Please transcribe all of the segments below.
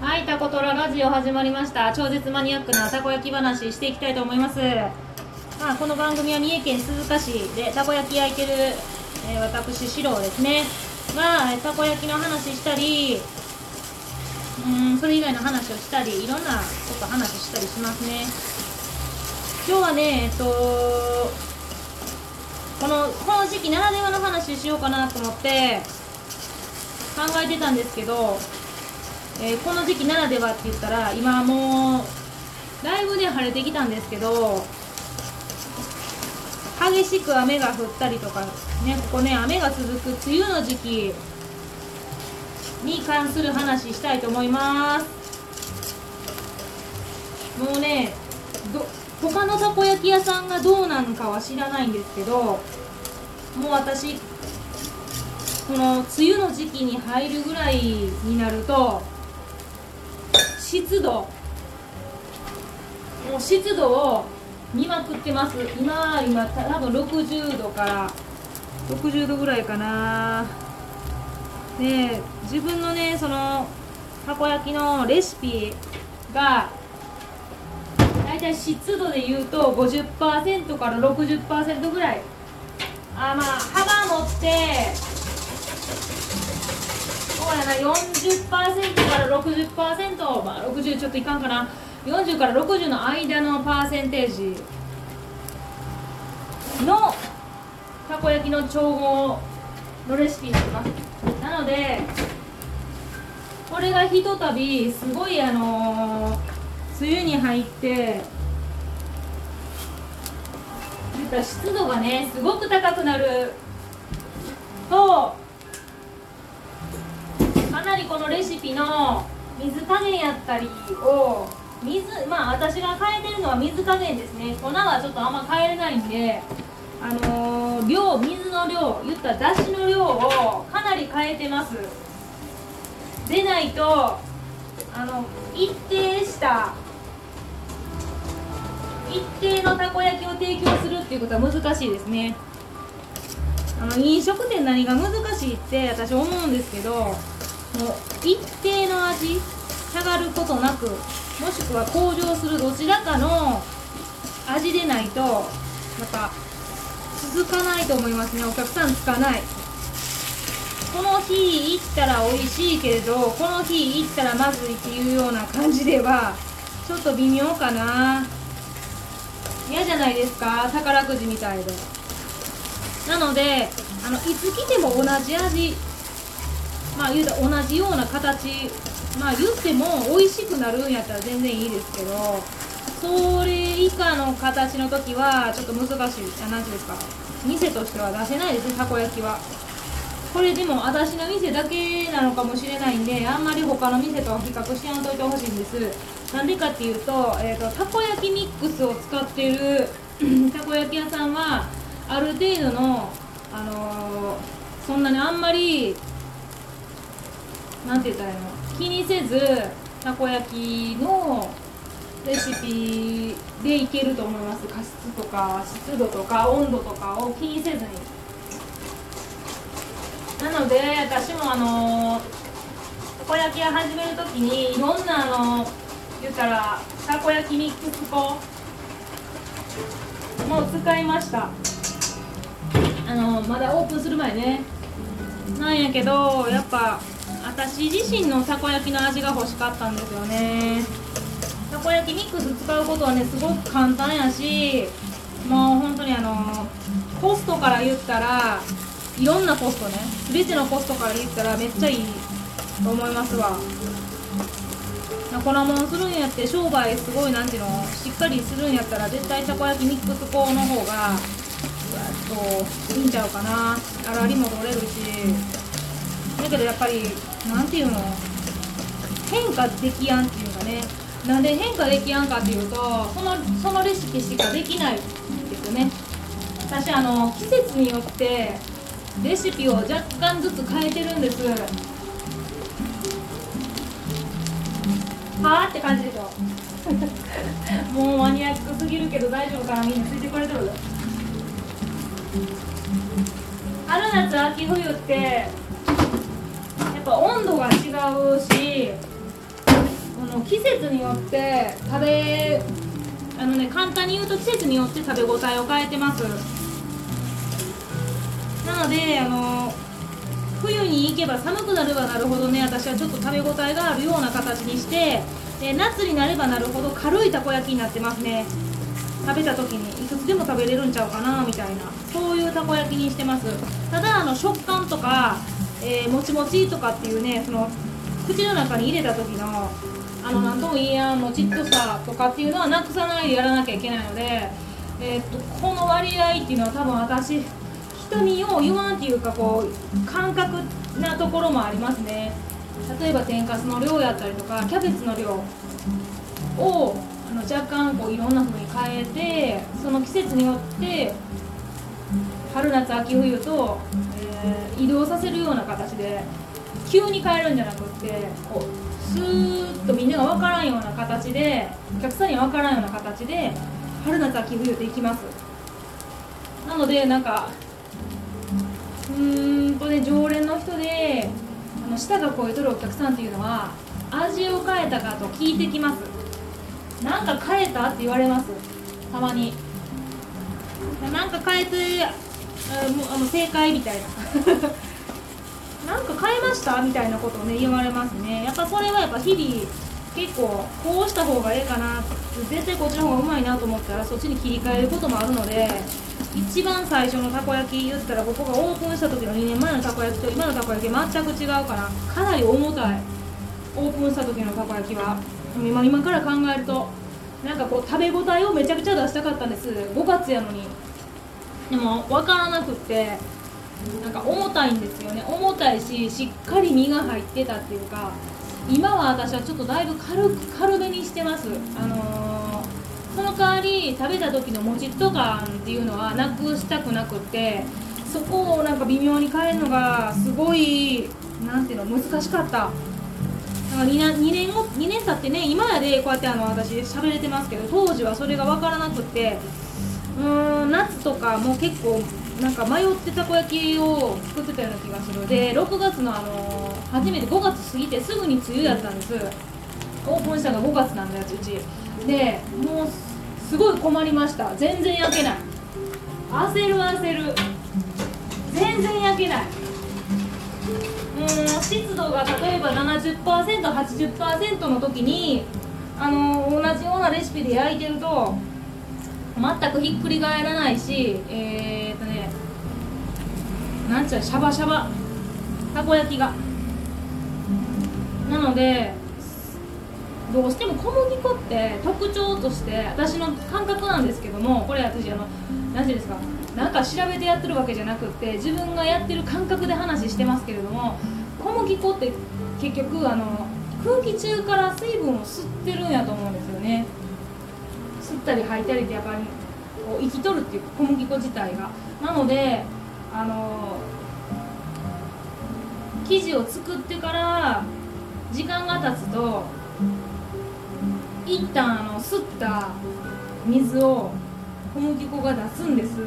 はい、タコトララジオ始まりました。超絶マニアックなたこ焼き話していきたいと思います。まあ、この番組は三重県鈴鹿市でたこ焼き焼いてる、えー私、四郎ですね。が、えーたこ焼きの話したり、うん、それ以外の話をしたり、いろんなこと話したりしますね。今日はね、えっと、この、この時期ならではの話しようかなと思って、考えてたんですけど、えーこの時期ならではって言ったら今もうだいぶね晴れてきたんですけど激しく雨が降ったりとかねここね雨が続く梅雨の時期に関する話したいと思います。もうねど他のたこ焼き屋さんがどうなのかは知らないんですけどもう私この梅雨の時期に入るぐらいになると湿度。もう湿度を見まくってます。今今多分60度から60度ぐらいかな。で自分のねそのたこ焼きのレシピが大体湿度で言うと50%から60%ぐらい。あまあ幅持ってな40%から60%まあ60ちょっといかんかな。40から60の間のパーセンテージのたこ焼きの調合のレシピになります。なのでこれがひとたびすごいあのー梅雨に入って湿度がねすごく高くなるとりこのレシピの水加減やったりを水まあ私が変えてるのは水加減ですね。粉はちょっとあんま変えれないんであのー量水の量言ったらだしの量をかなり変えてます。でないとあの一定した一定のたこ焼きを提供するっていうことは難しいですね。あの飲食店何が難しいって私思うんですけどもう一定の味下がることなくもしくは向上するどちらかの味でないとやっぱ続かないと思いますね。お客さんつかない。この日行ったら美味しいけれどこの日行ったらまずいっていうような感じではちょっと微妙かな。嫌じゃないですか。宝くじみたいで。なのであのいつ来ても同じ味まあ言うた同じような形まあ言っても美味しくなるんやったら全然いいですけどそれ以下の形の時はちょっと難しい。あ何ていうんですか。店としては出せないですねたこ焼きは。これでも私の店だけなのかもしれないんであんまり他の店とは比較してやんといてほしいんです。なんでかっていうと,、えー、とたこ焼きミックスを使ってる たこ焼き屋さんはある程度のあのーそんなにあんまりなんて言ったらいいの気にせずたこ焼きのレシピでいけると思います加湿とか湿度とか温度とかを気にせずになので私もあのたこ焼き屋始めるときにいろんなあの言ったらたこ焼きミックス粉も使いましたあのまだオープンする前ね。なんやけどやっぱ私自身のたこ焼きの味が欲しかったんですよね。たこ焼きミックス使うことはねすごく簡単やしもう本当にあのコストから言ったらいろんなコストね全てのコストから言ったらめっちゃいいと思いますわ。粉もんするんやって商売すごいなんていうのしっかりするんやったら絶対たこ焼きミックス粉の方がうわっといいんちゃうかな。粗りも取れるし。だけどやっぱりなんていうの？変化できやんっていうかね。なんで変化できやんかっていうとそのそのレシピしかできないですよね。私あの季節によってレシピを若干ずつ変えてるんです。はあって感じでしょ もうマニアックすぎるけど大丈夫かな。みんなついてくれてる春夏秋冬ってっぱ温度が違うし季節によって食べあのね簡単に言うと季節によって食べ応えを変えてます。なのであの冬に行けば寒くなればなるほどね私はちょっと食べ応えがあるような形にしてで夏になればなるほど軽いたこ焼きになってますね。食べた時にいくつでも食べれるんちゃうかなみたいな。そういうたこ焼きにしてます。ただあの食感とか、えー、もちもちとかっていうねその口の中に入れた時のあの何とも言えやんもちっとさとかっていうのはなくさないでやらなきゃいけないので、えー、っとこの割合っていうのは多分私人によう言わんっていうかこう感覚なところもありますね。例えば天かすの量やったりとかキャベツの量をあの若干こういろんな風に変えてその季節によって春夏秋冬と、えー、移動させるような形で急に変えるんじゃなくってこうスーッとみんなが分からんような形でお客さんに分からんような形で春夏秋冬っていきます。なのでなんかうーんとね常連の人であの舌が超えとるお客さんっていうのは味を変えたかと聞いてきます。なんか変えたって言われます。たまに。なんか変えてあもうあの正解みたいな。なんか変えましたみたいなことをね言われますね。やっぱそれはやっぱ日々結構こうした方がええかな絶対こっちの方がうまいなと思ったらそっちに切り替えることもあるので一番最初のたこ焼き言ったら僕がオープンした時の2年前のたこ焼きと今のたこ焼き全く違うからかなり重たい。オープンした時のたこ焼きは。今今から考えるとなんかこう食べ応えをめちゃくちゃ出したかったんです。5月やのに。でも分からなくってなんか重たいんですよね。重たいししっかり身が入ってたっていうか今は私はちょっとだいぶ軽く軽めにしてます。あのー、その代わり食べた時のもちっと感っていうのはなくしたくなくってそこをなんか微妙に変えるのがすごい何ていうの難しかった。だか 2, 年 ,2 年後2年経ってね今やでこうやってあの私喋れてますけど当時はそれが分からなくって夏とかも結構なんか迷ってたこ焼きを作ってたような気がする。で6月のあの初めて5月過ぎてすぐに梅雨やったんです。オープンしたのが5月なんだようち。でもうすごい困りました。全然焼けない。焦る焦る。全然焼けない。うん湿度が例えば 70%80% の時にあの同じようなレシピで焼いてると全くひっくり返らないしえー、っとねなんちゃうシャバシャバたこ焼きが。なのでどうしても小麦粉って特徴として私の感覚なんですけどもこれ私あの何ていうんですかなんか調べてやってるわけじゃなくって自分がやってる感覚で話してますけれども小麦粉って結局あの空気中から水分を吸ってるんやと思うんですよね。ったり吐いたりってやっぱりこう生きとるっていう小麦粉自体が。なのであの生地を作ってから時間が経つと一旦あの吸った水を小麦粉が出すんです。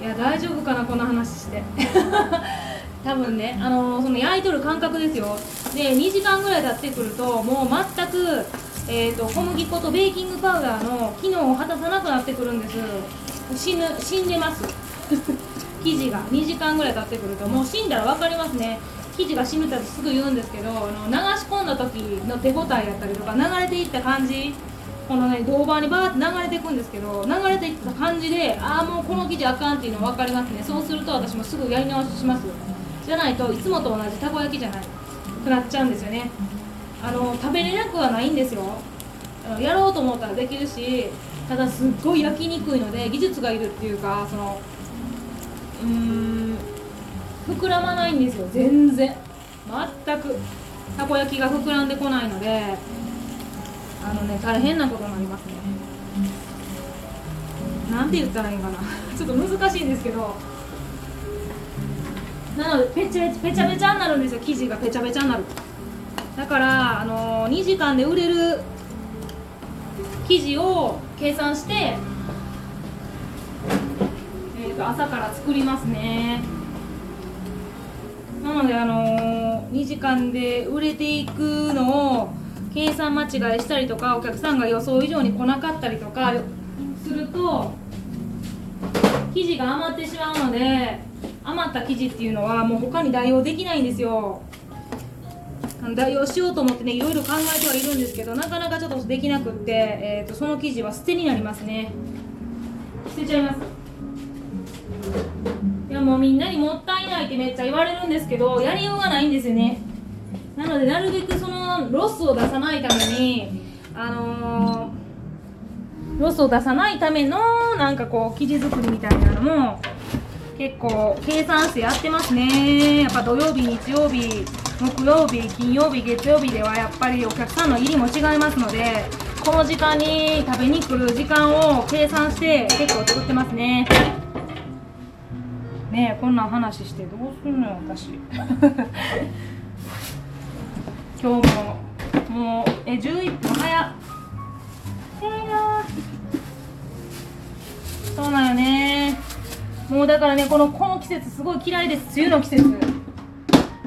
いや大丈夫かなこの話して。多分ねあのその焼いとる感覚ですよ。で2時間ぐらい経ってくるともう全く、えーと、小麦粉とベーキングパウダーの機能を果たさなくなってくるんです。死ぬ死んでます。生地が2時間ぐらい経ってくるともう死んだら分かりますね。生地が死ぬってすぐ言うんですけどあの流し込んだ時の手応えやったりとか流れていった感じ。このね銅板にバーって流れていくんですけど流れていった感じでああもうこの生地あかんっていうの分かりますね。そうすると私もすぐやり直しします。じゃないといつもと同じたこ焼きじゃない。くなっちゃうんですよね。あの食べれなくはないんですよ。やろうと思ったらできるしただすっごい焼きにくいので技術がいるっていうかそのうーん膨らまないんですよ。全然。全く。たこ焼きが膨らんでこないのであのね大変なことになりますね。なんて言ったらいいかな。ちょっと難しいんですけど。なのでペチャペチャペチャになるんですよ。生地がペチャペチャになるだからあのー、2時間で売れる生地を計算して、えー、と朝から作りますね。なのであのー、2時間で売れていくのを計算間違いしたりとかお客さんが予想以上に来なかったりとかすると生地が余ってしまうので余った生地っていうのはもう他に代用できないんですよ。代用しようと思ってねいろいろ考えてはいるんですけどなかなかちょっとできなくって、えーと、その生地は捨てになりますね。捨てちゃいます。いやもうみんなにもったいないってめっちゃ言われるんですけどやりようがないんですよね。なのでなるべくそのロスを出さないためにあのー、ロスを出さないためのなんかこう生地作りみたいなのも結構計算してやってますね。やっぱ土曜日日曜日木曜日金曜日月曜日ではやっぱりお客さんの入りも違いますのでこの時間に食べに来る時間を計算して結構作ってますね。ねえこんな話してどうするのよ私。今日ももうえ11分もうだからねこのこの季節すごい嫌いです。梅雨の季節。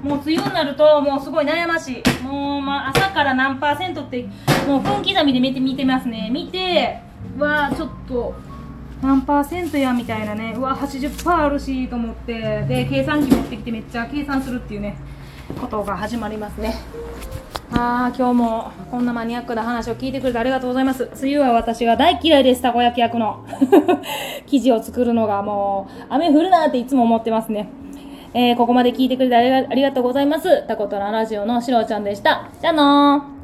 もう梅雨になるともうすごい悩ましい。もう、ま、朝から何パーセントってもう分刻みで見て見てますね。見てわちょっと何パーセントやみたいなね。うわ80%あるしと思って。で計算機持ってきてめっちゃ計算するっていうねことが始まりますね。ああ今日もこんなマニアックな話を聞いてくれてありがとうございます。梅雨は私が大嫌いです、たこ焼き焼くの。生地を作るのがもう、雨降るなっていつも思ってますね。えー、ここまで聞いてくれてありがとうございます。タコトララジオのしろちゃんでした。じゃあのー。